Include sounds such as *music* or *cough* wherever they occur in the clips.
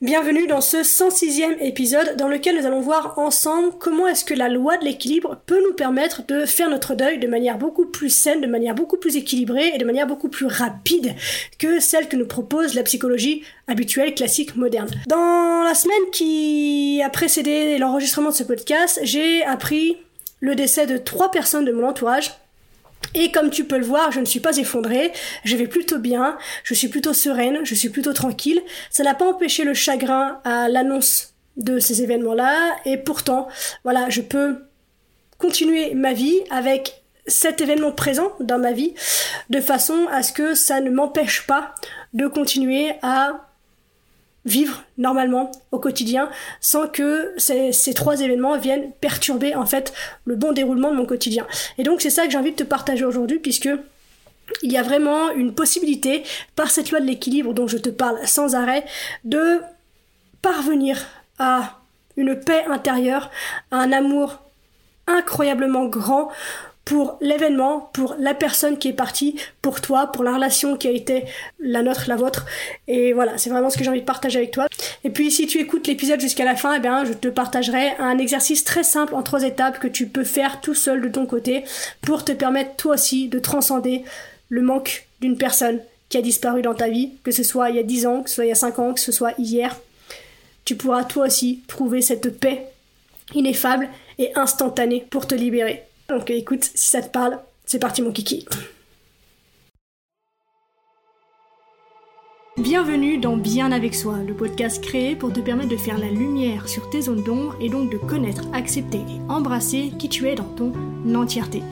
Bienvenue dans ce 106e épisode dans lequel nous allons voir ensemble comment est-ce que la loi de l'équilibre peut nous permettre de faire notre deuil de manière beaucoup plus saine, de manière beaucoup plus équilibrée et de manière beaucoup plus rapide que celle que nous propose la psychologie habituelle, classique, moderne. Dans la semaine qui a précédé l'enregistrement de ce podcast, j'ai appris le décès de trois personnes de mon entourage et comme tu peux le voir, je ne suis pas effondrée, je vais plutôt bien, je suis plutôt sereine, je suis plutôt tranquille. Ça n'a pas empêché le chagrin à l'annonce de ces événements-là, et pourtant, voilà, je peux continuer ma vie avec cet événement présent dans ma vie, de façon à ce que ça ne m'empêche pas de continuer à vivre normalement au quotidien sans que ces, trois événements viennent perturber en fait le bon déroulement de mon quotidien. Et donc c'est ça que j'ai envie de te partager aujourd'hui puisque il y a vraiment une possibilité par cette loi de l'équilibre dont je te parle sans arrêt de parvenir à une paix intérieure, à un amour incroyablement grand pour l'événement, pour la personne qui est partie, pour toi, pour la relation qui a été la nôtre, la vôtre. Et voilà, c'est vraiment ce que j'ai envie de partager avec toi. Et puis si tu écoutes l'épisode jusqu'à la fin, eh bien, je te partagerai un exercice très simple en trois étapes que tu peux faire tout seul de ton côté pour te permettre toi aussi de transcender le manque d'une personne qui a disparu dans ta vie, que ce soit il y a 10 ans, que ce soit il y a 5 ans, que ce soit hier. Tu pourras toi aussi trouver cette paix ineffable et instantanée pour te libérer. Donc écoute, si ça te parle, c'est parti mon kiki. Bienvenue dans Bien avec soi, le podcast créé pour te permettre de faire la lumière sur tes zones d'ombre et donc de connaître, accepter et embrasser qui tu es dans ton entièreté.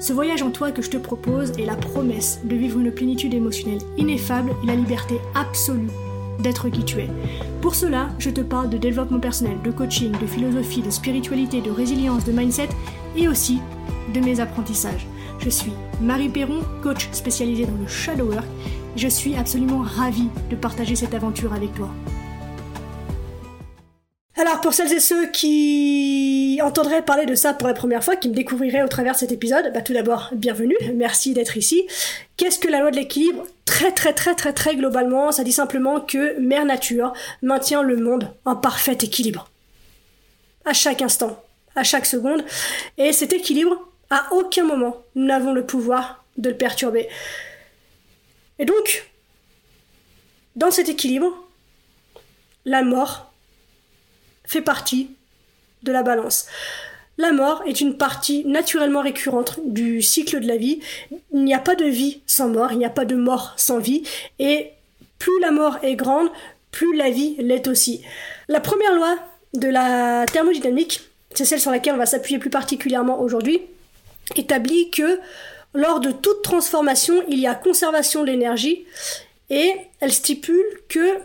Ce voyage en toi que je te propose est la promesse de vivre une plénitude émotionnelle ineffable et la liberté absolue d'être qui tu es. Pour cela, je te parle de développement personnel, de coaching, de philosophie, de spiritualité, de résilience, de mindset et aussi de mes apprentissages. Je suis Marie Perron, coach spécialisée dans le shadow work. Je suis absolument ravie de partager cette aventure avec toi. Alors pour celles et ceux qui entendraient parler de ça pour la première fois, qui me découvriraient au travers de cet épisode, bah tout d'abord bienvenue, merci d'être ici. Qu'est-ce que la loi de l'équilibre Très très très très très globalement, ça dit simplement que Mère Nature maintient le monde en parfait équilibre. À chaque instant, à chaque seconde. Et cet équilibre, à aucun moment, nous n'avons le pouvoir de le perturber. Et donc, dans cet équilibre, la mort fait partie de la balance. La mort est une partie naturellement récurrente du cycle de la vie. Il n'y a pas de vie sans mort, il n'y a pas de mort sans vie. Et plus la mort est grande, plus la vie l'est aussi. La première loi de la thermodynamique, c'est celle sur laquelle on va s'appuyer plus particulièrement aujourd'hui, établit que lors de toute transformation, il y a conservation de l'énergie et elle stipule que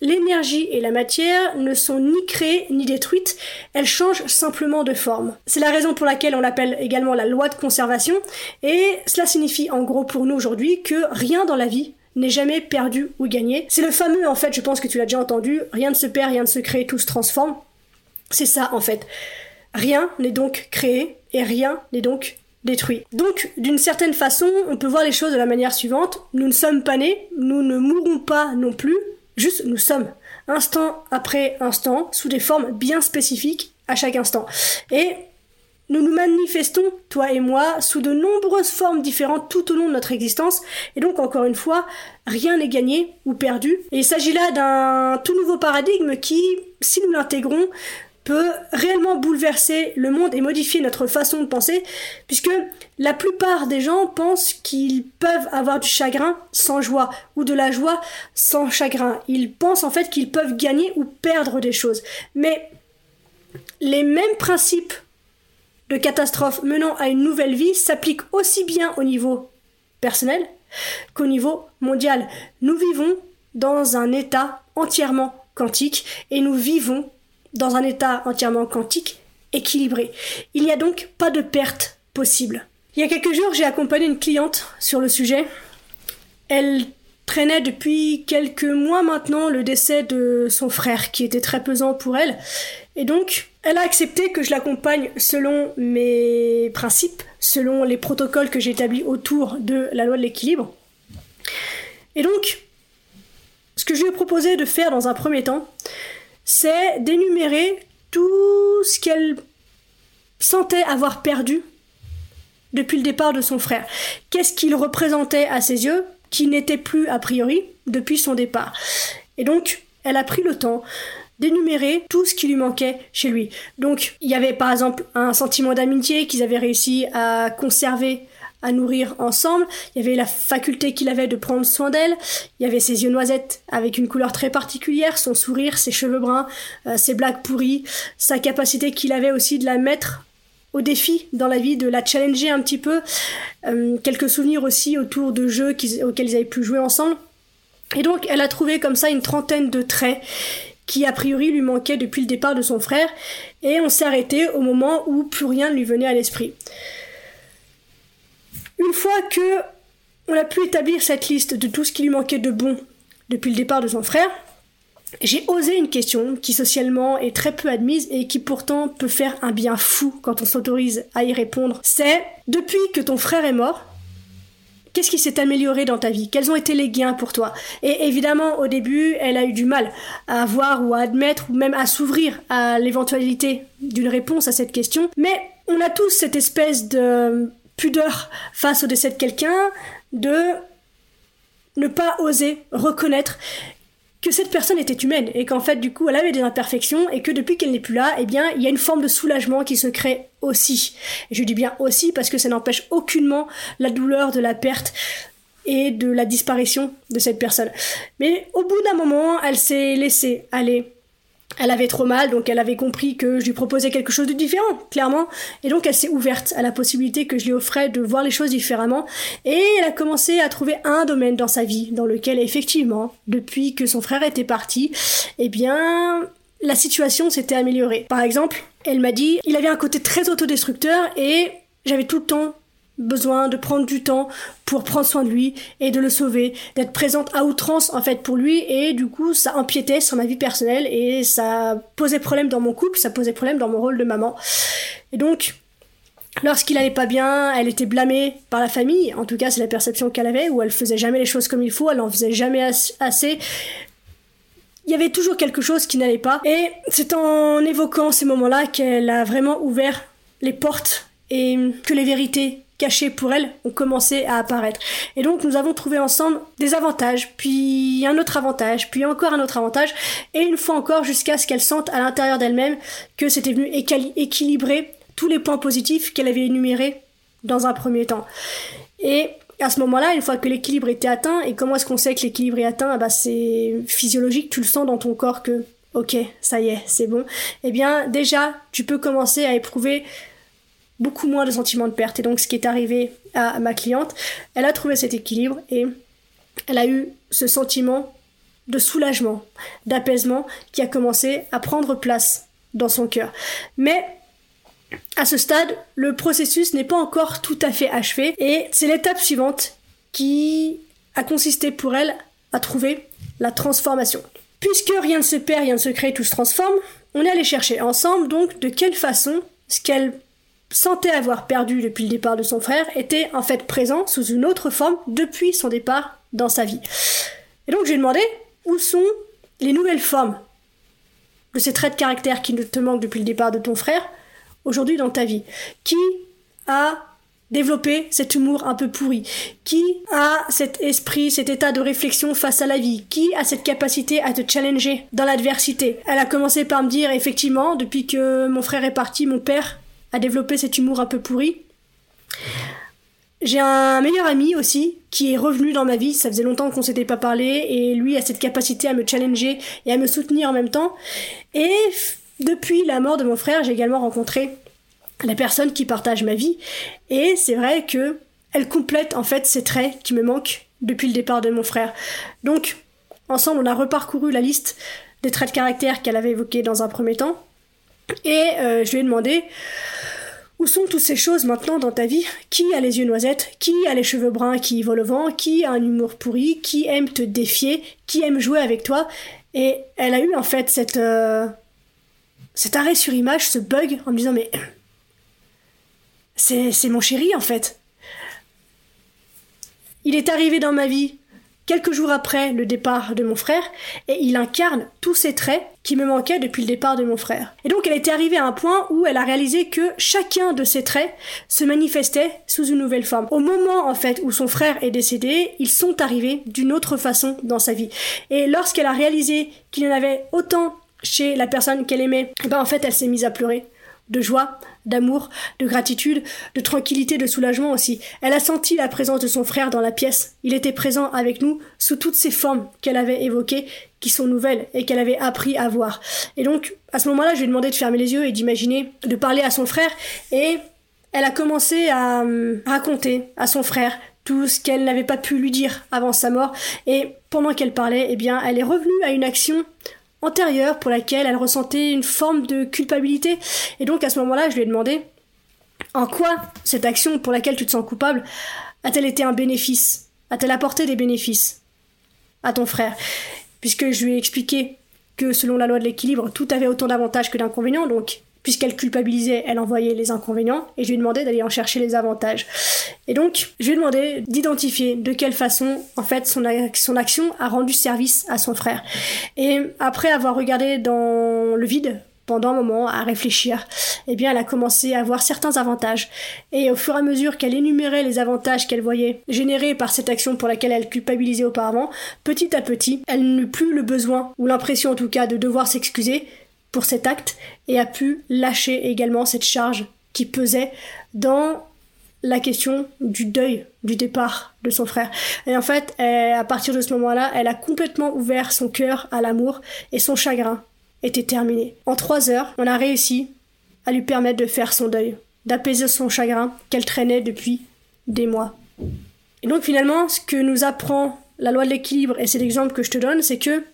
l'énergie et la matière ne sont ni créées ni détruites, elles changent simplement de forme. C'est la raison pour laquelle on l'appelle également la loi de conservation et cela signifie en gros pour nous aujourd'hui que rien dans la vie n'est jamais perdu ou gagné. C'est le fameux en fait, je pense que tu l'as déjà entendu, rien ne se perd, rien ne se crée, tout se transforme. C'est ça en fait. Rien n'est donc créé et rien n'est donc détruit. Donc, d'une certaine façon, on peut voir les choses de la manière suivante. Nous ne sommes pas nés, nous ne mourrons pas non plus, juste nous sommes. Instant après instant, sous des formes bien spécifiques à chaque instant. Et nous nous manifestons, toi et moi, sous de nombreuses formes différentes tout au long de notre existence, et donc encore une fois, rien n'est gagné ou perdu. Et il s'agit là d'un tout nouveau paradigme qui, si nous l'intégrons, peut réellement bouleverser le monde et modifier notre façon de penser, puisque la plupart des gens pensent qu'ils peuvent avoir du chagrin sans joie, ou de la joie sans chagrin. Ils pensent en fait qu'ils peuvent gagner ou perdre des choses. Mais les mêmes principes de catastrophe menant à une nouvelle vie s'appliquent aussi bien au niveau personnel qu'au niveau mondial. Nous vivons dans un état entièrement quantique et nous vivons dans un état entièrement quantique, équilibré. Il n'y a donc pas de perte possible. Il y a quelques jours, j'ai accompagné une cliente sur le sujet. Elle traînait depuis quelques mois maintenant le décès de son frère, qui était très pesant pour elle. Et donc, elle a accepté que je l'accompagne selon mes principes, selon les protocoles que j'ai établis autour de la loi de l'équilibre. Et donc, ce que je lui ai proposé de faire dans un premier temps, c'est d'énumérer tout ce qu'elle sentait avoir perdu depuis le départ de son frère. Qu'est-ce qu'il représentait à ses yeux qui n'était plus a priori depuis son départ. Et donc, elle a pris le temps d'énumérer tout ce qui lui manquait chez lui. Donc, il y avait par exemple un sentiment d'amitié qu'ils avaient réussi à conserver à nourrir ensemble. Il y avait la faculté qu'il avait de prendre soin d'elle. Il y avait ses yeux noisettes avec une couleur très particulière, son sourire, ses cheveux bruns, euh, ses blagues pourries, sa capacité qu'il avait aussi de la mettre au défi dans la vie, de la challenger un petit peu. Euh, quelques souvenirs aussi autour de jeux auxquels ils avaient pu jouer ensemble. Et donc, elle a trouvé comme ça une trentaine de traits qui a priori lui manquaient depuis le départ de son frère, et on s'est arrêté au moment où plus rien ne lui venait à l'esprit. Une fois que on a pu établir cette liste de tout ce qui lui manquait de bon depuis le départ de son frère, j'ai osé une question qui socialement est très peu admise et qui pourtant peut faire un bien fou quand on s'autorise à y répondre. C'est depuis que ton frère est mort, Qu'est-ce qui s'est amélioré dans ta vie? Quels ont été les gains pour toi? Et évidemment, au début, elle a eu du mal à voir ou à admettre ou même à s'ouvrir à l'éventualité d'une réponse à cette question. Mais on a tous cette espèce de pudeur face au décès de quelqu'un, de ne pas oser reconnaître que cette personne était humaine et qu'en fait du coup elle avait des imperfections et que depuis qu'elle n'est plus là, eh bien il y a une forme de soulagement qui se crée aussi. Et je dis bien aussi parce que ça n'empêche aucunement la douleur de la perte et de la disparition de cette personne. Mais au bout d'un moment, elle s'est laissée aller elle avait trop mal, donc elle avait compris que je lui proposais quelque chose de différent, clairement. Et donc elle s'est ouverte à la possibilité que je lui offrais de voir les choses différemment. Et elle a commencé à trouver un domaine dans sa vie dans lequel effectivement, depuis que son frère était parti, eh bien, la situation s'était améliorée. Par exemple, elle m'a dit, il avait un côté très autodestructeur et j'avais tout le temps besoin de prendre du temps pour prendre soin de lui et de le sauver, d'être présente à outrance en fait pour lui et du coup ça empiétait sur ma vie personnelle et ça posait problème dans mon couple, ça posait problème dans mon rôle de maman. Et donc lorsqu'il allait pas bien, elle était blâmée par la famille, en tout cas c'est la perception qu'elle avait, où elle faisait jamais les choses comme il faut, elle en faisait jamais assez. Il y avait toujours quelque chose qui n'allait pas et c'est en évoquant ces moments-là qu'elle a vraiment ouvert les portes et que les vérités cachés pour elle ont commencé à apparaître. Et donc nous avons trouvé ensemble des avantages, puis un autre avantage, puis encore un autre avantage, et une fois encore jusqu'à ce qu'elle sente à l'intérieur d'elle-même que c'était venu équilibrer tous les points positifs qu'elle avait énumérés dans un premier temps. Et à ce moment-là, une fois que l'équilibre était atteint, et comment est-ce qu'on sait que l'équilibre est atteint? Bah, C'est physiologique, tu le sens dans ton corps que, ok, ça y est, c'est bon. Eh bien, déjà, tu peux commencer à éprouver beaucoup moins de sentiments de perte. Et donc ce qui est arrivé à ma cliente, elle a trouvé cet équilibre et elle a eu ce sentiment de soulagement, d'apaisement qui a commencé à prendre place dans son cœur. Mais à ce stade, le processus n'est pas encore tout à fait achevé et c'est l'étape suivante qui a consisté pour elle à trouver la transformation. Puisque rien ne se perd, rien ne se crée, tout se transforme, on est allé chercher ensemble donc de quelle façon ce qu'elle sentait avoir perdu depuis le départ de son frère était en fait présent sous une autre forme depuis son départ dans sa vie. Et donc j'ai demandé où sont les nouvelles formes de ces traits de caractère qui te manquent depuis le départ de ton frère aujourd'hui dans ta vie? Qui a développé cet humour un peu pourri? Qui a cet esprit, cet état de réflexion face à la vie? Qui a cette capacité à te challenger dans l'adversité? Elle a commencé par me dire effectivement, depuis que mon frère est parti, mon père à développer cet humour un peu pourri. J'ai un meilleur ami aussi qui est revenu dans ma vie, ça faisait longtemps qu'on s'était pas parlé et lui a cette capacité à me challenger et à me soutenir en même temps. Et depuis la mort de mon frère, j'ai également rencontré la personne qui partage ma vie et c'est vrai que elle complète en fait ces traits qui me manquent depuis le départ de mon frère. Donc ensemble, on a reparcouru la liste des traits de caractère qu'elle avait évoqués dans un premier temps et euh, je lui ai demandé où sont toutes ces choses maintenant dans ta vie? Qui a les yeux noisettes? Qui a les cheveux bruns qui volent au vent? Qui a un humour pourri? Qui aime te défier? Qui aime jouer avec toi? Et elle a eu en fait cette, euh, cet arrêt sur image, ce bug, en me disant mais c'est mon chéri en fait. Il est arrivé dans ma vie quelques jours après le départ de mon frère, et il incarne tous ces traits qui me manquaient depuis le départ de mon frère. Et donc elle était arrivée à un point où elle a réalisé que chacun de ces traits se manifestait sous une nouvelle forme. Au moment en fait où son frère est décédé, ils sont arrivés d'une autre façon dans sa vie. Et lorsqu'elle a réalisé qu'il y en avait autant chez la personne qu'elle aimait, eh ben en fait elle s'est mise à pleurer de joie, d'amour, de gratitude, de tranquillité, de soulagement aussi. Elle a senti la présence de son frère dans la pièce. Il était présent avec nous sous toutes ces formes qu'elle avait évoquées, qui sont nouvelles et qu'elle avait appris à voir. Et donc, à ce moment-là, je lui ai demandé de fermer les yeux et d'imaginer, de parler à son frère et elle a commencé à hum, raconter à son frère tout ce qu'elle n'avait pas pu lui dire avant sa mort et pendant qu'elle parlait, eh bien, elle est revenue à une action antérieure pour laquelle elle ressentait une forme de culpabilité. Et donc à ce moment-là, je lui ai demandé en quoi cette action pour laquelle tu te sens coupable a-t-elle été un bénéfice? A-t-elle apporté des bénéfices à ton frère? Puisque je lui ai expliqué que selon la loi de l'équilibre, tout avait autant d'avantages que d'inconvénients, donc puisqu'elle culpabilisait, elle envoyait les inconvénients, et je lui ai demandé d'aller en chercher les avantages. Et donc, je lui ai demandé d'identifier de quelle façon, en fait, son, son action a rendu service à son frère. Et après avoir regardé dans le vide, pendant un moment à réfléchir, eh bien elle a commencé à voir certains avantages. Et au fur et à mesure qu'elle énumérait les avantages qu'elle voyait générés par cette action pour laquelle elle culpabilisait auparavant, petit à petit, elle n'eut plus le besoin, ou l'impression en tout cas, de devoir s'excuser, pour cet acte et a pu lâcher également cette charge qui pesait dans la question du deuil du départ de son frère. Et en fait, à partir de ce moment-là, elle a complètement ouvert son cœur à l'amour et son chagrin était terminé. En trois heures, on a réussi à lui permettre de faire son deuil, d'apaiser son chagrin qu'elle traînait depuis des mois. Et donc finalement, ce que nous apprend la loi de l'équilibre, et c'est l'exemple que je te donne, c'est que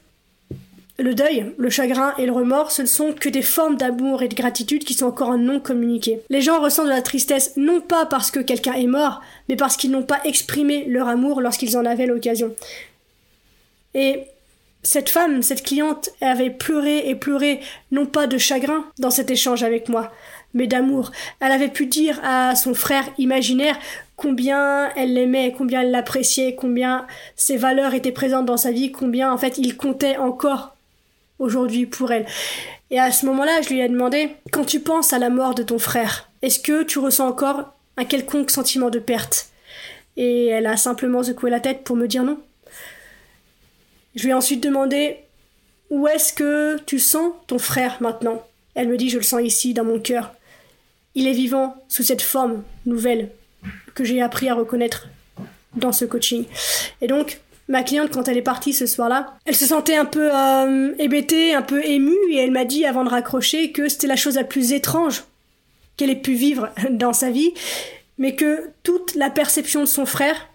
le deuil, le chagrin et le remords, ce ne sont que des formes d'amour et de gratitude qui sont encore non communiquées. Les gens ressentent de la tristesse non pas parce que quelqu'un est mort, mais parce qu'ils n'ont pas exprimé leur amour lorsqu'ils en avaient l'occasion. Et cette femme, cette cliente, avait pleuré et pleuré, non pas de chagrin dans cet échange avec moi, mais d'amour. Elle avait pu dire à son frère imaginaire combien elle l'aimait, combien elle l'appréciait, combien ses valeurs étaient présentes dans sa vie, combien en fait il comptait encore aujourd'hui pour elle. Et à ce moment-là, je lui ai demandé, quand tu penses à la mort de ton frère, est-ce que tu ressens encore un quelconque sentiment de perte? Et elle a simplement secoué la tête pour me dire non. Je lui ai ensuite demandé, où est-ce que tu sens ton frère maintenant? Elle me dit, je le sens ici, dans mon cœur. Il est vivant sous cette forme nouvelle que j'ai appris à reconnaître dans ce coaching. Et donc, ma cliente, quand elle est partie ce soir-là, elle se sentait un peu euh, hébétée, un peu émue, et elle m'a dit avant de raccrocher que c'était la chose la plus étrange qu'elle ait pu vivre *laughs* dans sa vie, mais que toute la perception de son frère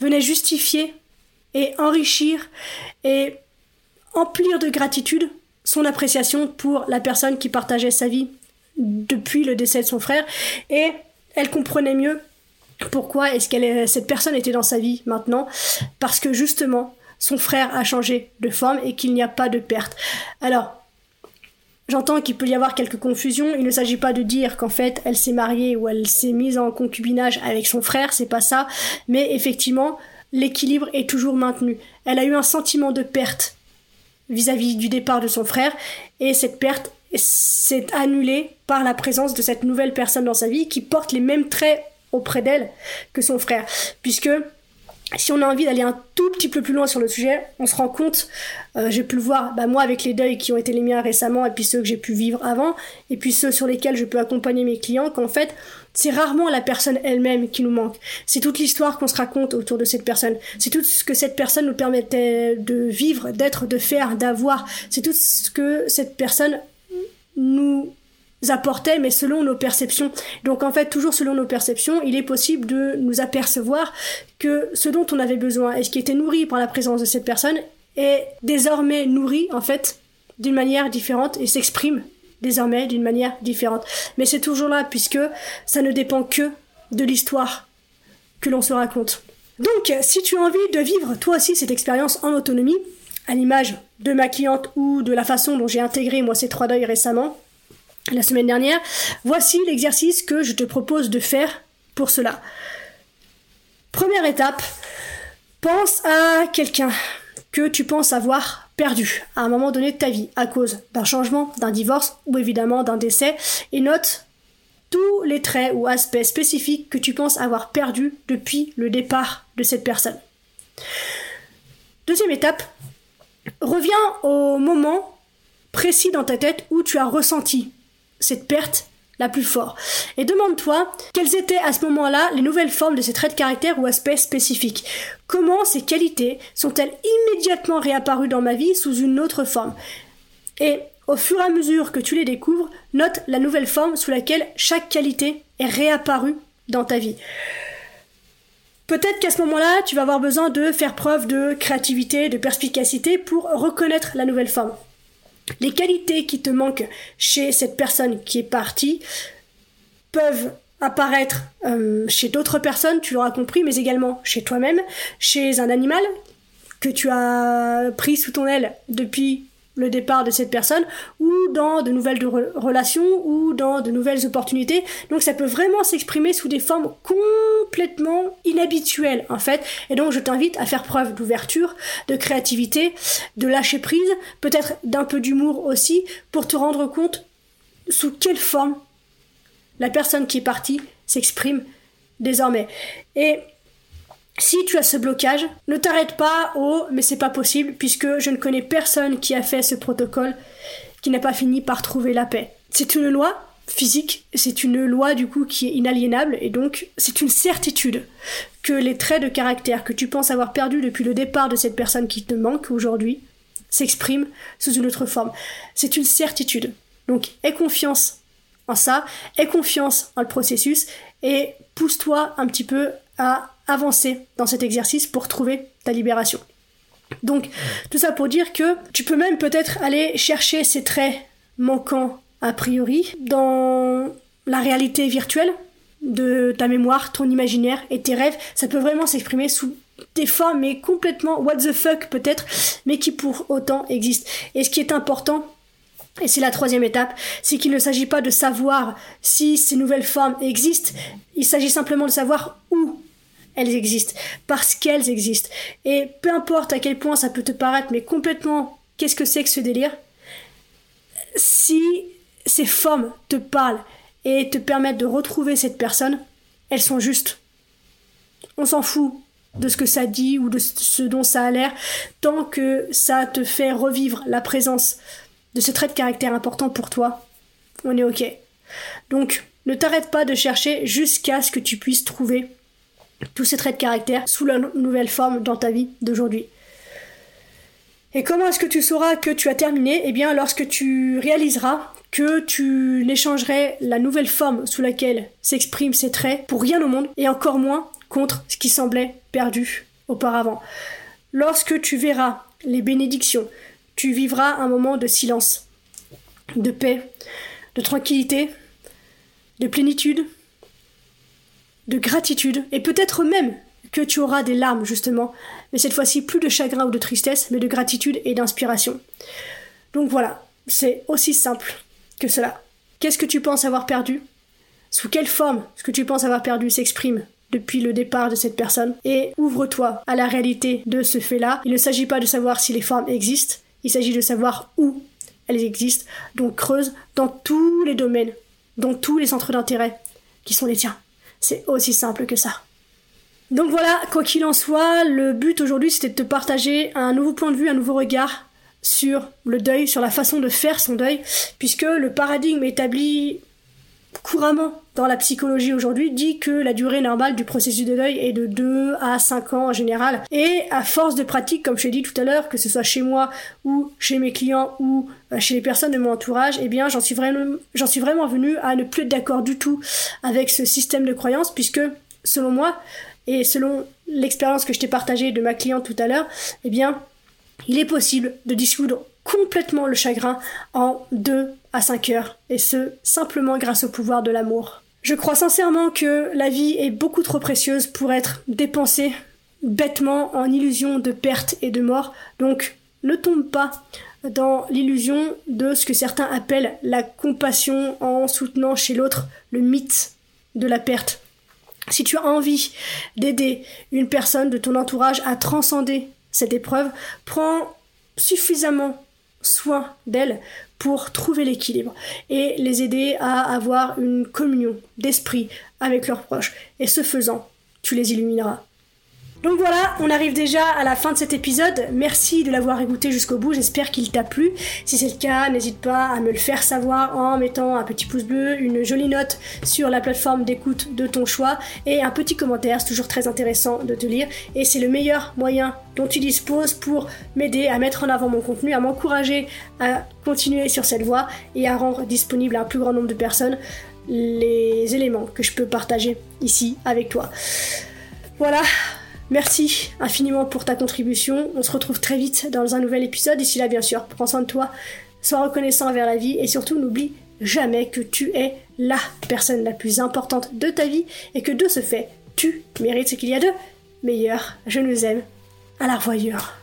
venait justifier et enrichir et emplir de gratitude son appréciation pour la personne qui partageait sa vie depuis le décès de son frère, et elle comprenait mieux pourquoi est-ce que cette personne était dans sa vie maintenant? Parce que justement, son frère a changé de forme et qu'il n'y a pas de perte. Alors, J'entends qu'il peut y avoir quelques confusions. Il ne s'agit pas de dire qu'en fait elle s'est mariée ou elle s'est mise en concubinage avec son frère, c'est pas ça. Mais effectivement, l'équilibre est toujours maintenu. Elle a eu un sentiment de perte vis-à-vis -vis du départ de son frère et cette perte s'est annulée par la présence de cette nouvelle personne dans sa vie qui porte les mêmes traits auprès d'elle que son frère. Puisque si on a envie d'aller un tout petit peu plus loin sur le sujet, on se rend compte, euh, j'ai pu le voir, bah, moi avec les deuils qui ont été les miens récemment, et puis ceux que j'ai pu vivre avant, et puis ceux sur lesquels je peux accompagner mes clients, qu'en fait, c'est rarement la personne elle-même qui nous manque. C'est toute l'histoire qu'on se raconte autour de cette personne. C'est tout ce que cette personne nous permettait de vivre, d'être, de faire, d'avoir. C'est tout ce que cette personne nous apportait, mais selon nos perceptions. Donc en fait, toujours selon nos perceptions, il est possible de nous apercevoir que ce dont on avait besoin et ce qui était nourri par la présence de cette personne est désormais nourri en fait d'une manière différente et s'exprime désormais d'une manière différente. Mais c'est toujours là puisque ça ne dépend que de l'histoire que l'on se raconte. Donc, si tu as envie de vivre toi aussi cette expérience en autonomie, à l'image de ma cliente ou de la façon dont j'ai intégré moi ces trois deuils récemment, la semaine dernière, voici l'exercice que je te propose de faire pour cela. Première étape, Pense à quelqu'un que tu penses avoir perdu à un moment donné de ta vie à cause d'un changement, d'un divorce ou évidemment d'un décès et note tous les traits ou aspects spécifiques que tu penses avoir perdus depuis le départ de cette personne. Deuxième étape, reviens au moment précis dans ta tête où tu as ressenti cette perte la plus forte. Et demande-toi quelles étaient à ce moment-là les nouvelles formes de ces traits de caractère ou aspects spécifiques? Comment ces qualités sont-elles immédiatement réapparues dans ma vie sous une autre forme? Et au fur et à mesure que tu les découvres, note la nouvelle forme sous laquelle chaque qualité est réapparue dans ta vie. Peut-être qu'à ce moment-là, tu vas avoir besoin de faire preuve de créativité, de perspicacité pour reconnaître la nouvelle forme. Les qualités qui te manquent chez cette personne qui est partie peuvent apparaître euh, chez d'autres personnes, tu l'auras compris, mais également chez toi-même, chez un animal que tu as pris sous ton aile depuis le départ de cette personne ou dans de nouvelles relations ou dans de nouvelles opportunités. Donc ça peut vraiment s'exprimer sous des formes complètement inhabituelles en fait. Et donc je t'invite à faire preuve d'ouverture, de créativité, de lâcher prise, peut-être d'un peu d'humour aussi pour te rendre compte sous quelle forme la personne qui est partie s'exprime désormais. Et si tu as ce blocage, ne t'arrête pas au mais c'est pas possible puisque je ne connais personne qui a fait ce protocole qui n'a pas fini par trouver la paix. C'est une loi physique, c'est une loi du coup qui est inaliénable et donc c'est une certitude que les traits de caractère que tu penses avoir perdus depuis le départ de cette personne qui te manque aujourd'hui s'expriment sous une autre forme. C'est une certitude. Donc aie confiance en ça, aie confiance en le processus et pousse-toi un petit peu à avancer dans cet exercice pour trouver ta libération. Donc, tout ça pour dire que tu peux même peut-être aller chercher ces traits manquants a priori dans la réalité virtuelle de ta mémoire, ton imaginaire et tes rêves. Ça peut vraiment s'exprimer sous des formes, mais complètement what the fuck peut-être, mais qui pour autant existent. Et ce qui est important, et c'est la troisième étape, c'est qu'il ne s'agit pas de savoir si ces nouvelles formes existent, il s'agit simplement de savoir où elles existent, parce qu'elles existent. Et peu importe à quel point ça peut te paraître, mais complètement, qu'est-ce que c'est que ce délire? Si ces formes te parlent et te permettent de retrouver cette personne, elles sont justes. On s'en fout de ce que ça dit ou de ce dont ça a l'air, tant que ça te fait revivre la présence de ce trait de caractère important pour toi, on est ok. Donc, ne t'arrête pas de chercher jusqu'à ce que tu puisses trouver tous ces traits de caractère sous la nouvelle forme dans ta vie d'aujourd'hui. Et comment est-ce que tu sauras que tu as terminé? Eh bien, lorsque tu réaliseras que tu n'échangerais la nouvelle forme sous laquelle s'expriment ces traits pour rien au monde, et encore moins contre ce qui semblait perdu auparavant. Lorsque tu verras les bénédictions, tu vivras un moment de silence, de paix, de tranquillité, de plénitude, de gratitude, et peut-être même que tu auras des larmes justement, mais cette fois-ci plus de chagrin ou de tristesse, mais de gratitude et d'inspiration. Donc voilà, c'est aussi simple que cela. Qu'est-ce que tu penses avoir perdu? Sous quelle forme ce que tu penses avoir perdu s'exprime depuis le départ de cette personne? Et ouvre-toi à la réalité de ce fait-là. Il ne s'agit pas de savoir si les formes existent, il s'agit de savoir où elles existent. Donc creuse dans tous les domaines, dans tous les centres d'intérêt qui sont les tiens. C'est aussi simple que ça. Donc voilà, quoi qu'il en soit, le but aujourd'hui c'était de te partager un nouveau point de vue, un nouveau regard sur le deuil, sur la façon de faire son deuil, puisque le paradigme établi couramment dans la psychologie aujourd'hui dit que la durée normale du processus de deuil est de 2 à 5 ans en général. Et à force de pratique, comme je l'ai dit tout à l'heure, que ce soit chez moi ou chez mes clients ou euh, chez les personnes de mon entourage, eh bien j'en suis vraiment j'en suis vraiment venu à ne plus être d'accord du tout avec ce système de croyance puisque selon moi et selon l'expérience que je t'ai partagée de ma cliente tout à l'heure, eh bien il est possible de dissoudre complètement le chagrin en 2 à 5 heures, et ce, simplement grâce au pouvoir de l'amour. Je crois sincèrement que la vie est beaucoup trop précieuse pour être dépensée bêtement en illusion de perte et de mort, donc ne tombe pas dans l'illusion de ce que certains appellent la compassion en soutenant chez l'autre le mythe de la perte. Si tu as envie d'aider une personne de ton entourage à transcender cette épreuve, prends suffisamment soin d'elle pour trouver l'équilibre et les aider à avoir une communion d'esprit avec leurs proches. Et ce faisant, tu les illumineras. Donc voilà, on arrive déjà à la fin de cet épisode. Merci de l'avoir écouté jusqu'au bout. J'espère qu'il t'a plu. Si c'est le cas, n'hésite pas à me le faire savoir en mettant un petit pouce bleu, une jolie note sur la plateforme d'écoute de ton choix et un petit commentaire. C'est toujours très intéressant de te lire et c'est le meilleur moyen dont tu disposes pour m'aider à mettre en avant mon contenu, à m'encourager à continuer sur cette voie et à rendre disponible à un plus grand nombre de personnes les éléments que je peux partager ici avec toi. Voilà, Merci infiniment pour ta contribution. On se retrouve très vite dans un nouvel épisode. D'ici là, bien sûr, prends soin de toi, sois reconnaissant envers la vie et surtout n'oublie jamais que tu es la personne la plus importante de ta vie et que de ce fait, tu mérites ce qu'il y a de meilleur. Je nous aime. À la revoyure.